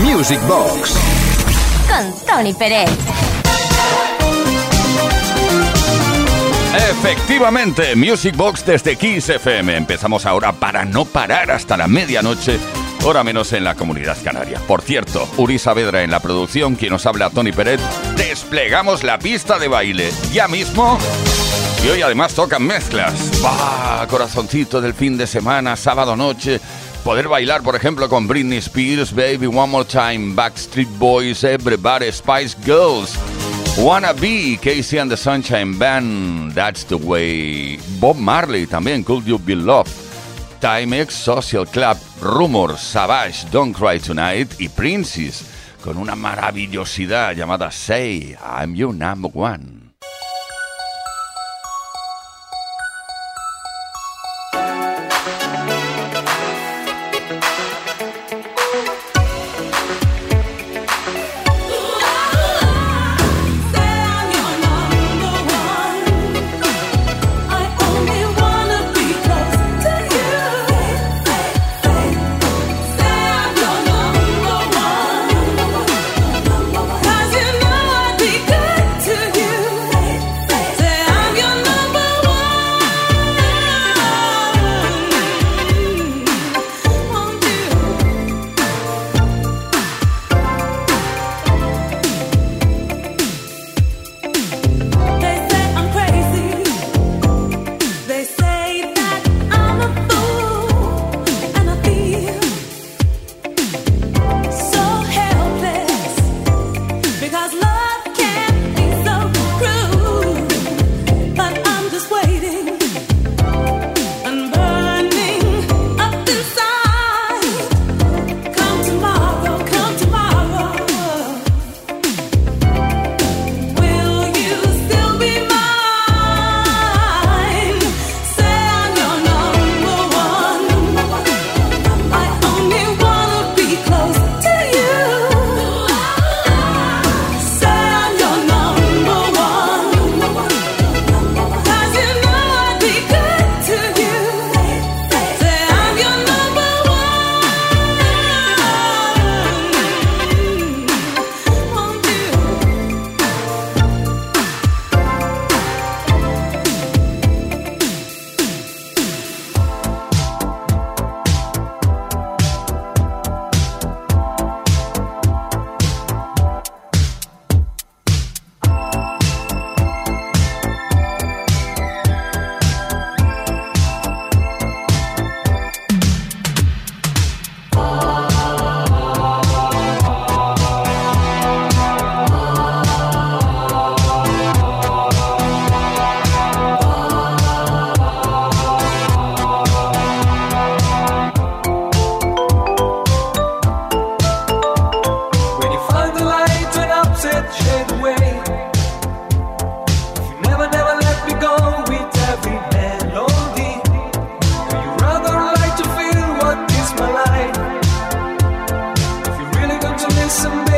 Music Box. Con Tony Pérez. Efectivamente, Music Box desde Kiss FM. Empezamos ahora para no parar hasta la medianoche, hora menos en la comunidad canaria. Por cierto, Uri Saavedra en la producción, quien nos habla Tony Pérez, desplegamos la pista de baile. Ya mismo y hoy además tocan mezclas. ¡Bah! Corazoncito del fin de semana, sábado noche. Poder bailar, por ejemplo, con Britney Spears, Baby One More Time, Backstreet Boys, Everybody, Spice Girls. Wanna Be, Casey and the Sunshine Band, That's the Way. Bob Marley también, Could You Be Loved. Timex, Social Club, Rumor, Savage, Don't Cry Tonight y Princess, con una maravillosidad llamada Say I'm Your Number One. somebody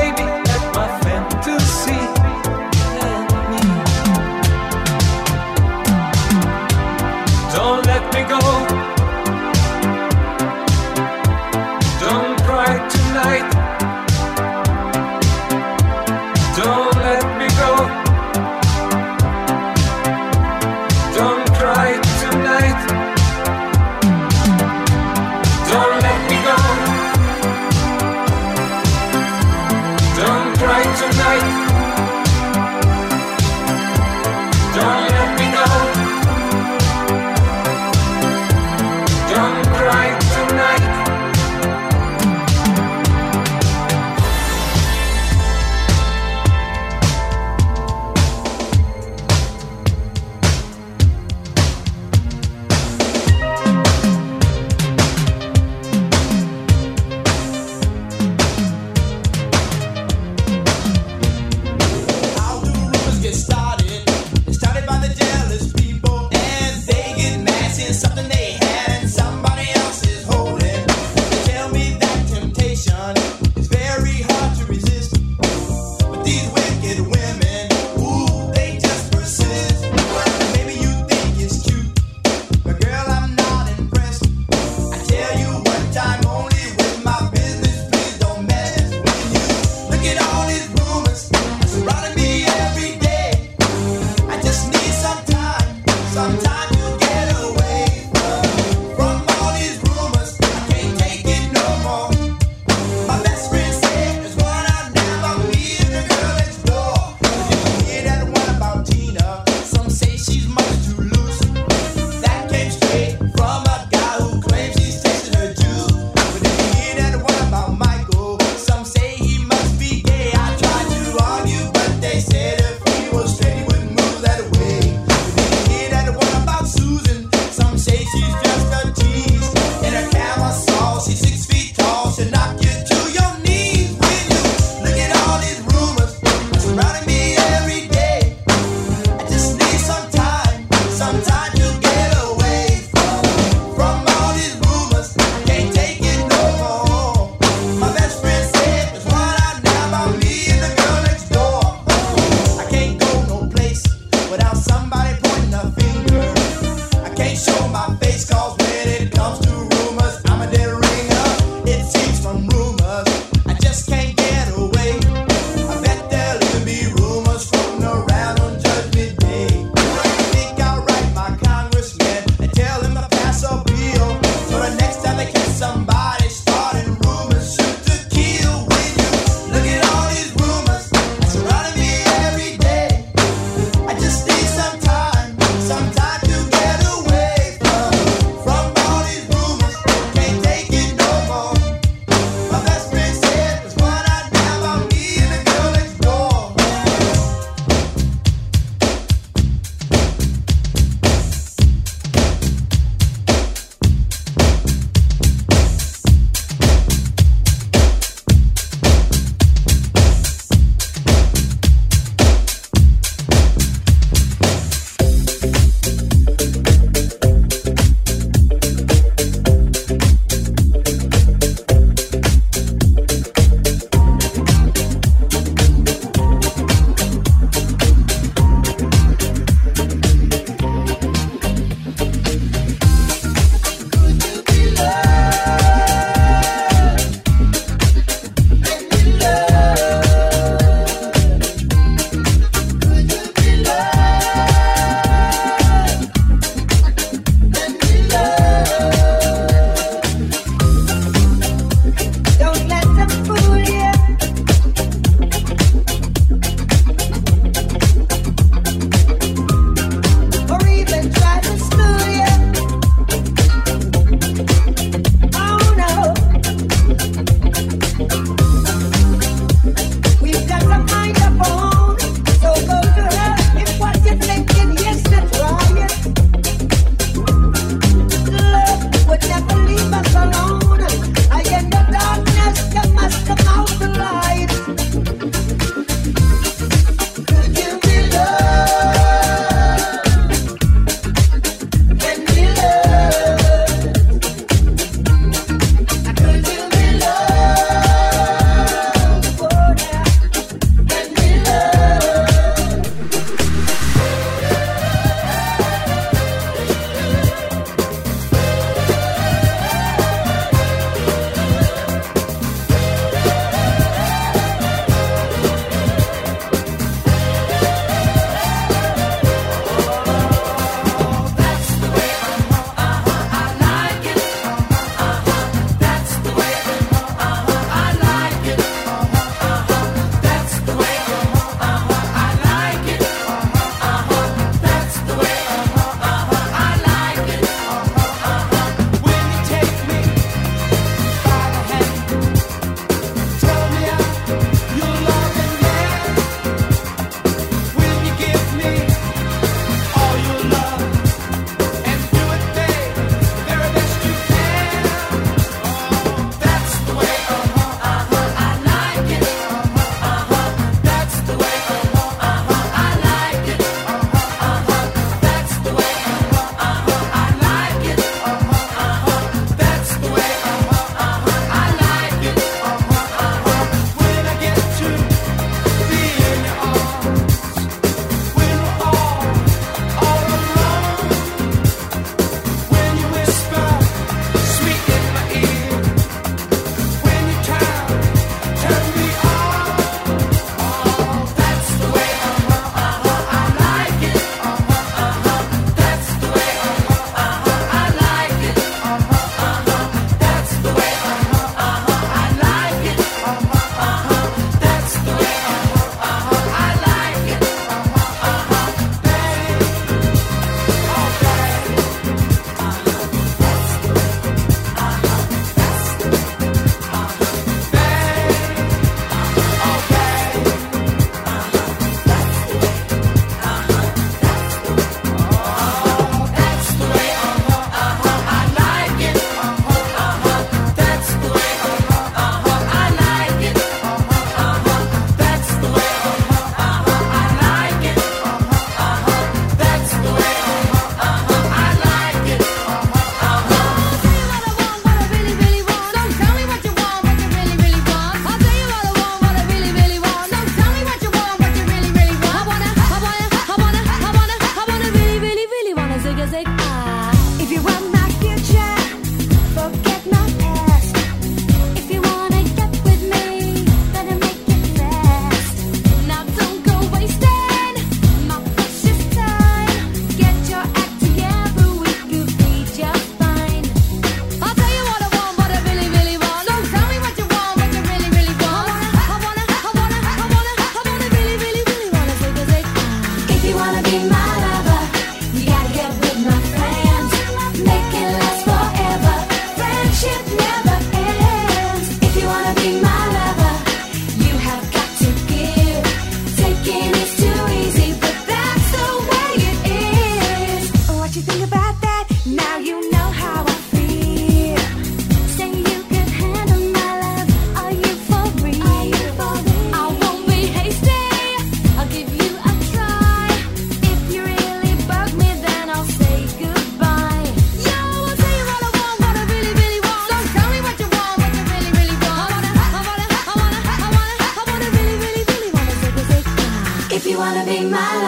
wanna be my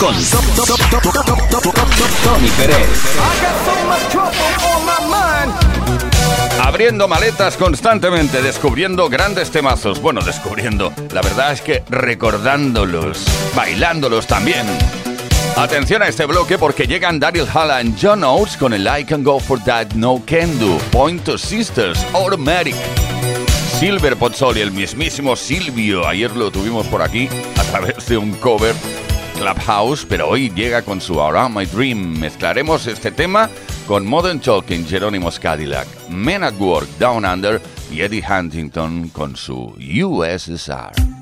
con Tony Pérez. Abriendo maletas constantemente, descubriendo grandes temazos. Bueno, descubriendo. La verdad es que recordándolos, bailándolos también. Atención a este bloque porque llegan Daryl Halla y John Oates con el I Can Go For That No Can Do, Point of Sisters, Automatic. Silver Pozzoli, el mismísimo Silvio, ayer lo tuvimos por aquí a través de un cover Clubhouse, pero hoy llega con su Around My Dream. Mezclaremos este tema con Modern Talking, Jerónimo Cadillac, Men at Work, Down Under y Eddie Huntington con su USSR.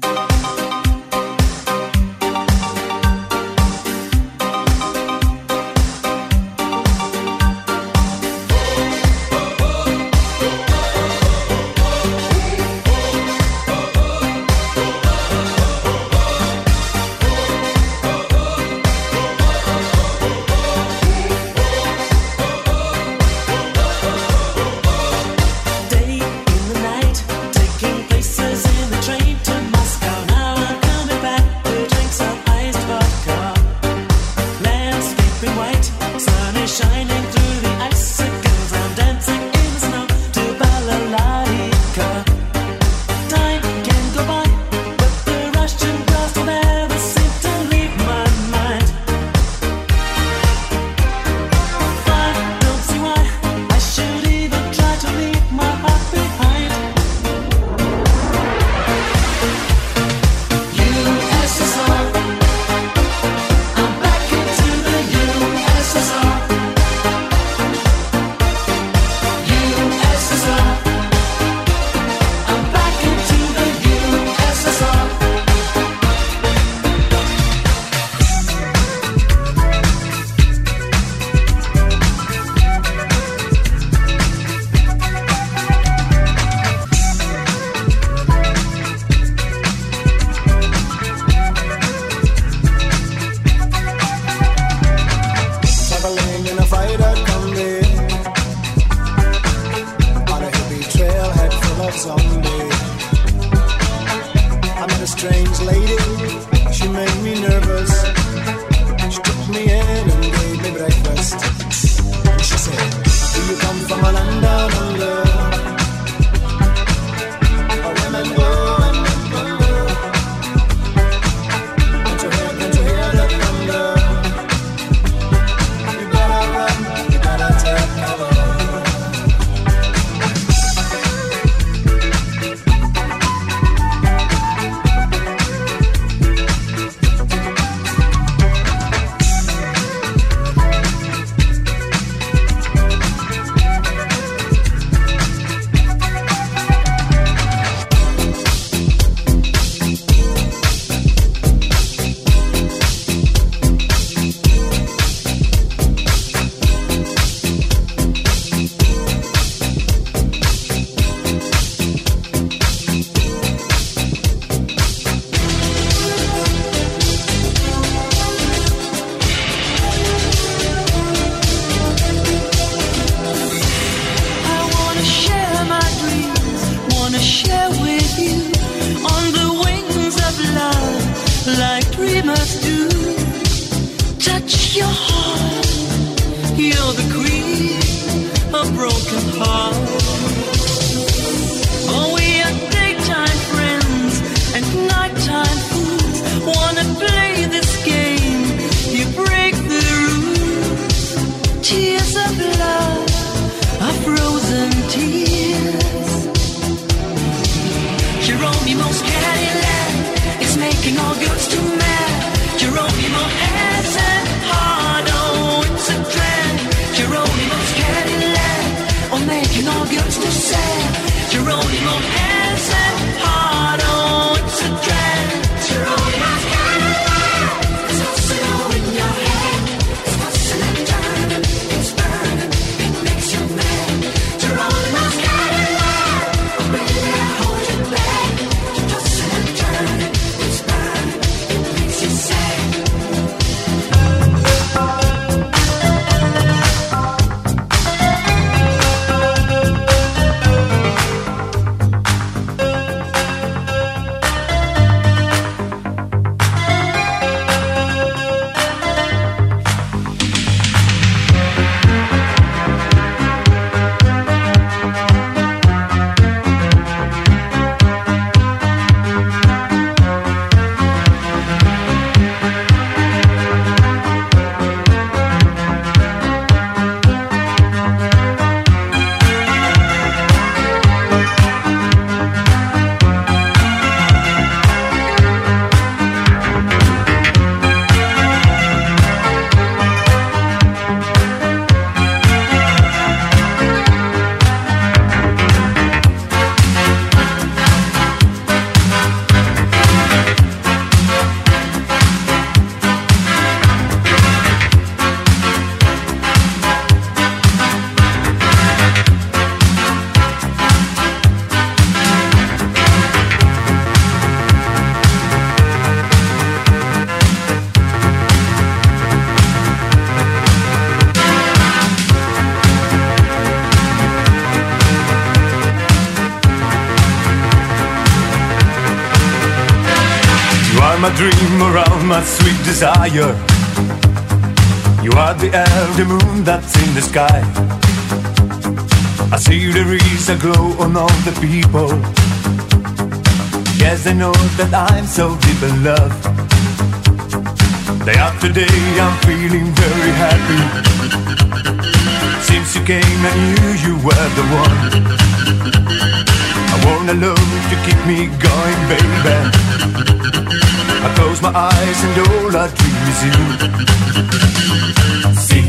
Desire. You are the the moon that's in the sky. I see the rays a glow on all the people. Yes, I know that I'm so deep in love. Day after day, I'm feeling very happy. Since you came, I knew you were the one. I want a love to keep me going, baby. I close my eyes and all I dream is you. Sing,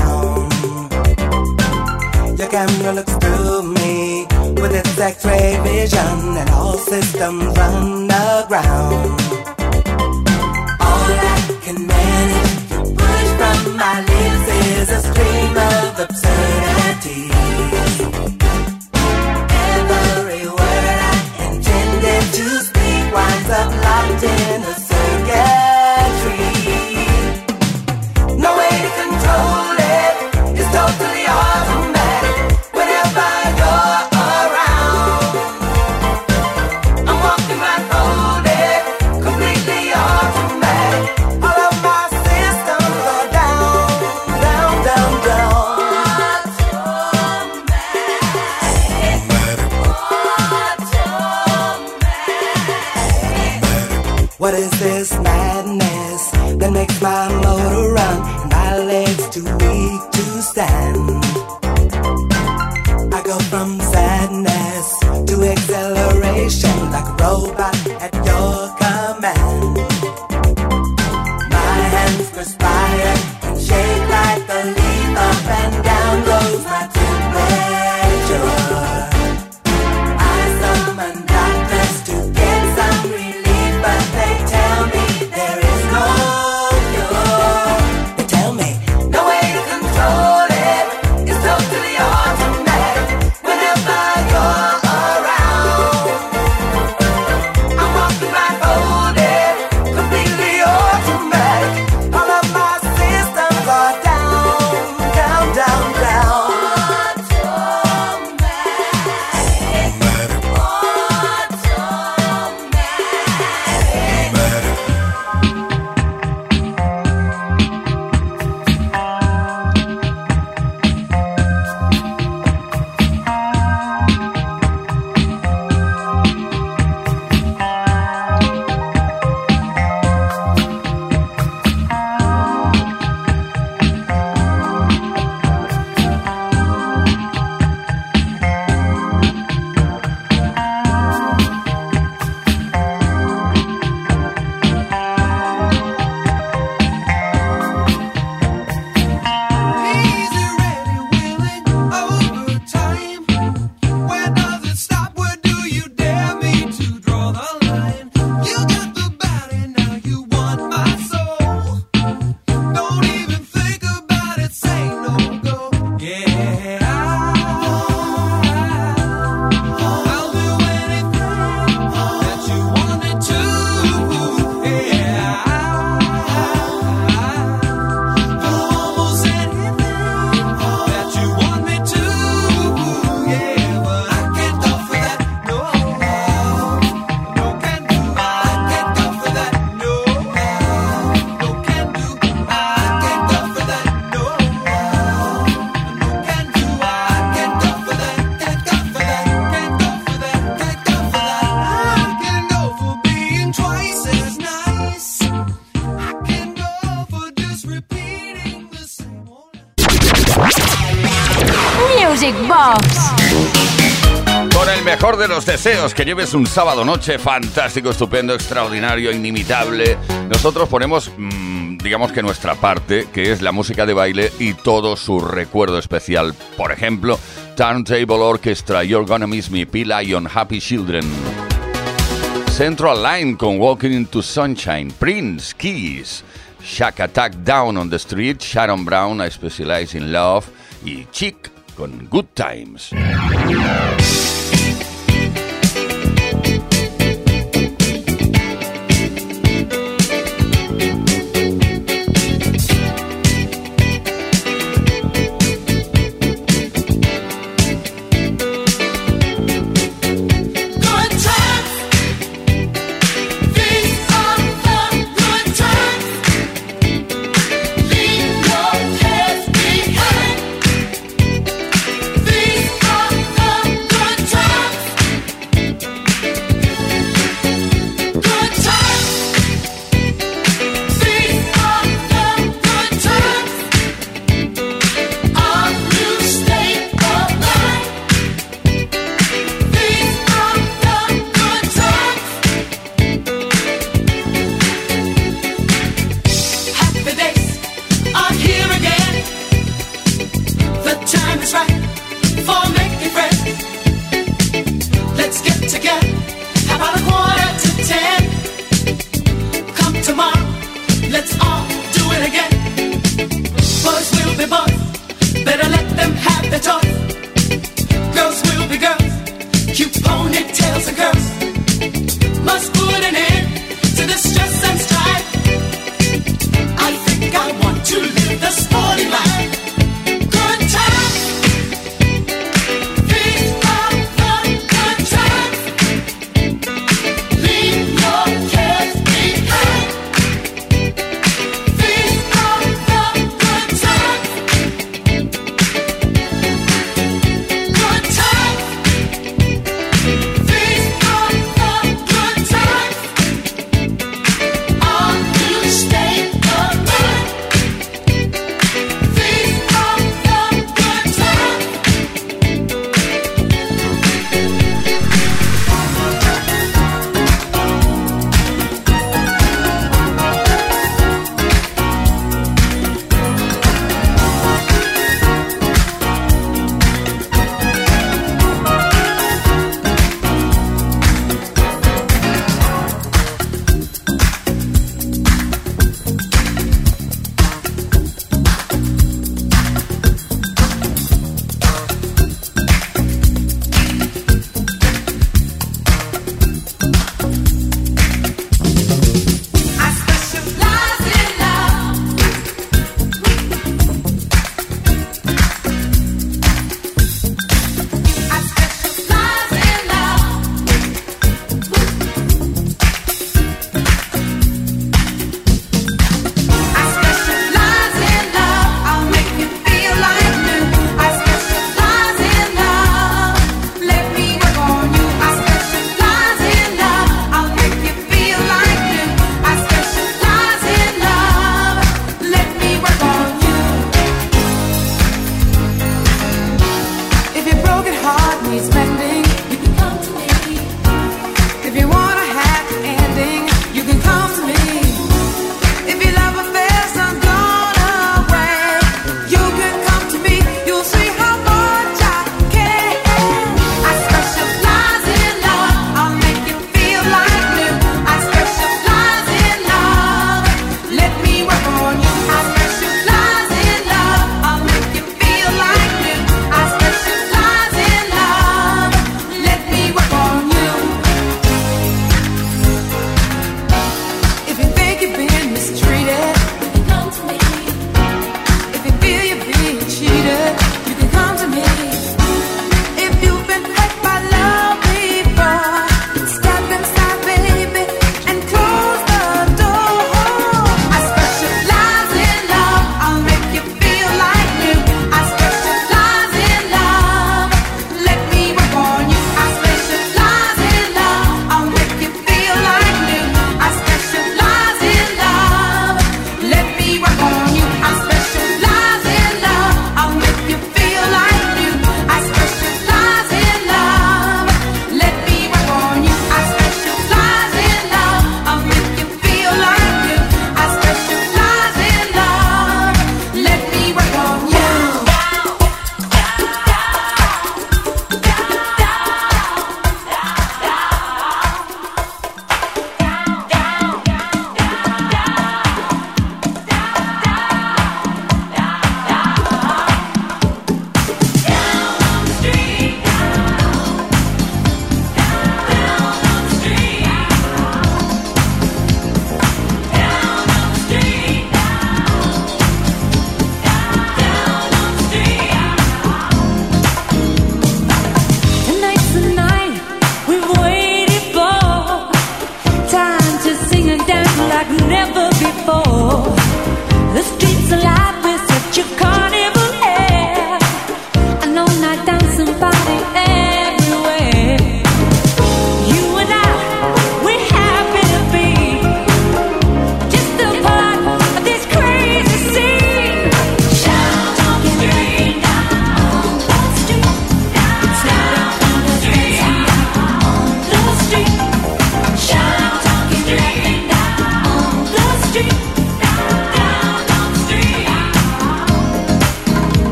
Down. Your camera looks through me with its X-ray vision, and all systems run aground. All I can manage to push from my lips is a stream of absurdity. Every word I intended to speak winds up locked in a de los deseos, que lleves un sábado noche fantástico, estupendo, extraordinario, inimitable. Nosotros ponemos, mm, digamos que nuestra parte, que es la música de baile y todo su recuerdo especial. Por ejemplo, Turntable Orchestra, You're Gonna Miss Me, P-Lion, Happy Children. Central Line con Walking into Sunshine, Prince, Keys, Shack Attack Down on the Street, Sharon Brown, I Specialize in Love y Chick con Good Times.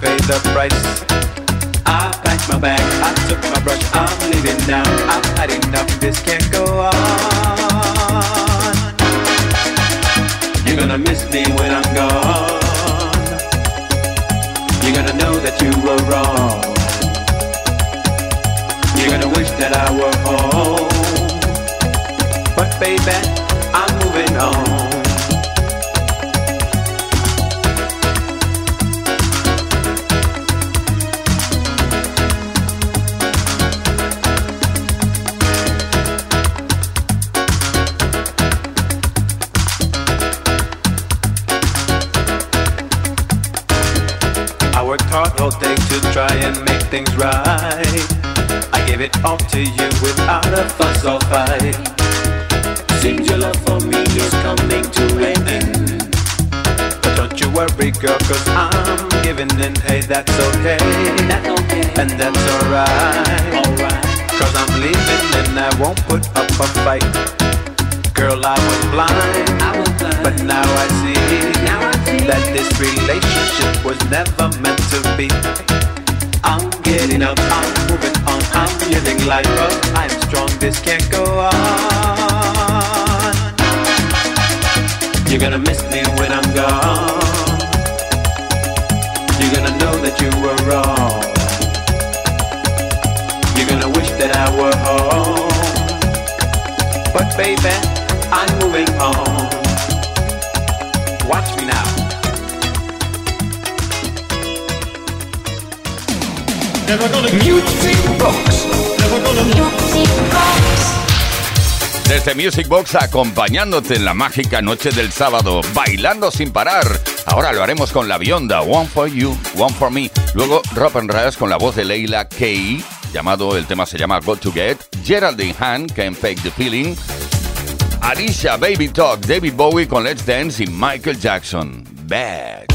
pay the price. I packed my bag, I took my brush, I'm leaving now. I've had enough, this can't go on. You're gonna miss me when I'm gone. You're gonna know that you were wrong. You're gonna wish that I were home. But baby, I'm moving on. things right. I give it all to you without a fuss or fight. Seems your love for me is coming to an end. But don't you worry, girl, cause I'm giving in. Hey, that's okay. And that's okay. And that's alright. Alright. Cause I'm leaving and I won't put up a fight. Girl, I was blind. I was blind. But now I see. Now I see. That this relationship was never meant to be Getting up, I'm moving on, I'm living life up. I'm strong, this can't go on. You're gonna miss me when I'm gone. You're gonna know that you were wrong. You're gonna wish that I were home. But baby, I'm moving on. Desde Music Box acompañándote en la mágica noche del sábado, bailando sin parar. Ahora lo haremos con la Bionda, One for You, One for Me. Luego Rob and Rush con la voz de Leila Kay, llamado, el tema se llama Got to Get. Geraldine Han, Can Fake the Feeling. Alicia, Baby Talk, David Bowie con Let's Dance y Michael Jackson. Bad.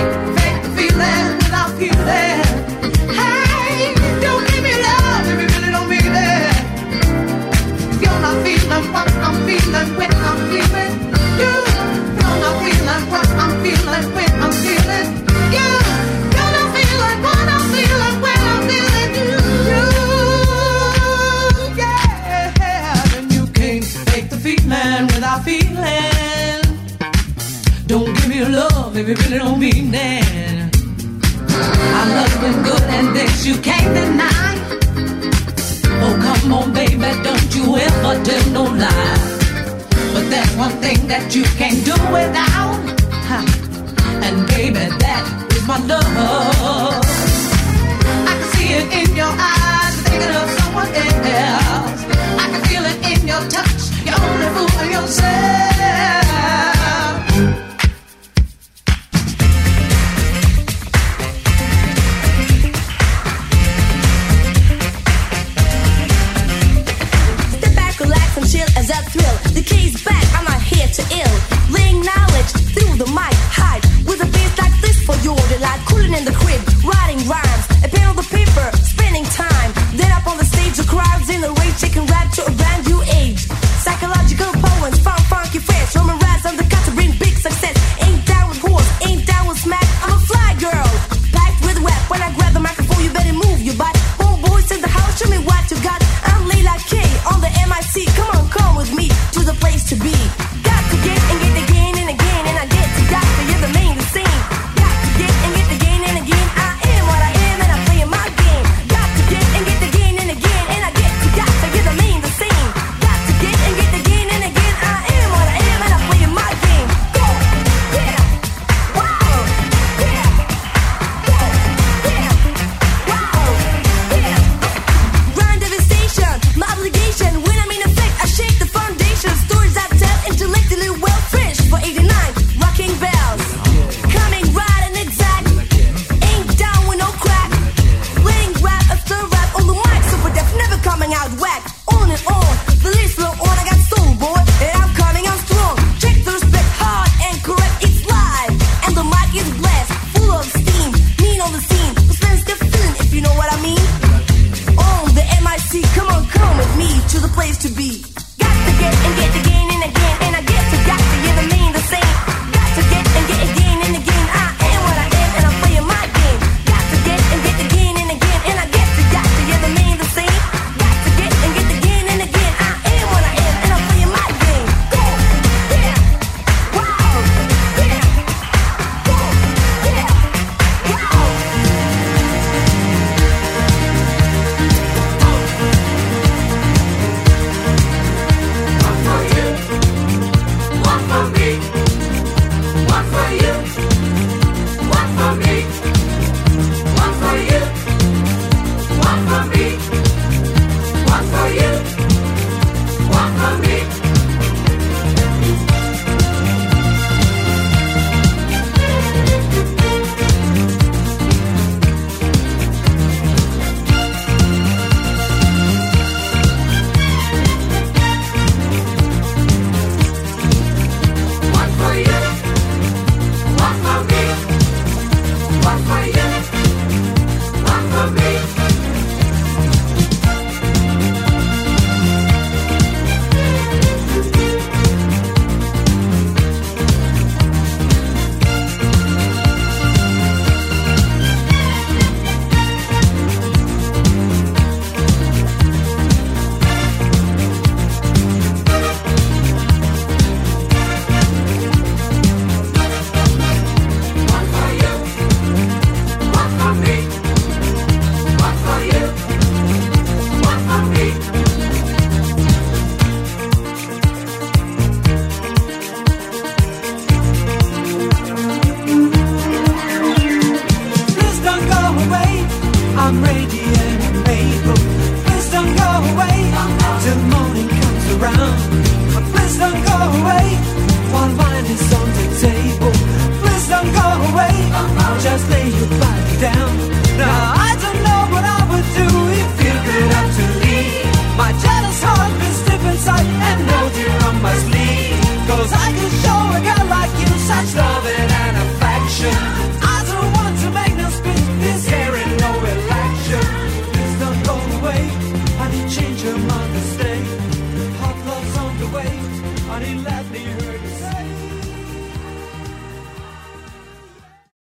fake, fake feeling without feeling. baby really don't mean that. Our love's been good and this you can't deny. Oh, come on, baby, don't you ever tell no lie. But there's one thing that you can't do without. And baby, that is my love. I can see it in your eyes, thinking of someone else. I can feel it in your touch, you're only fooling yourself. to ill. Knowledge through the mic, hide with a like this for your delight. Cooling in the crib, writing rhymes, a pen on the paper, spending time. Then up on the stage, the crowds in rage, rap to a rap.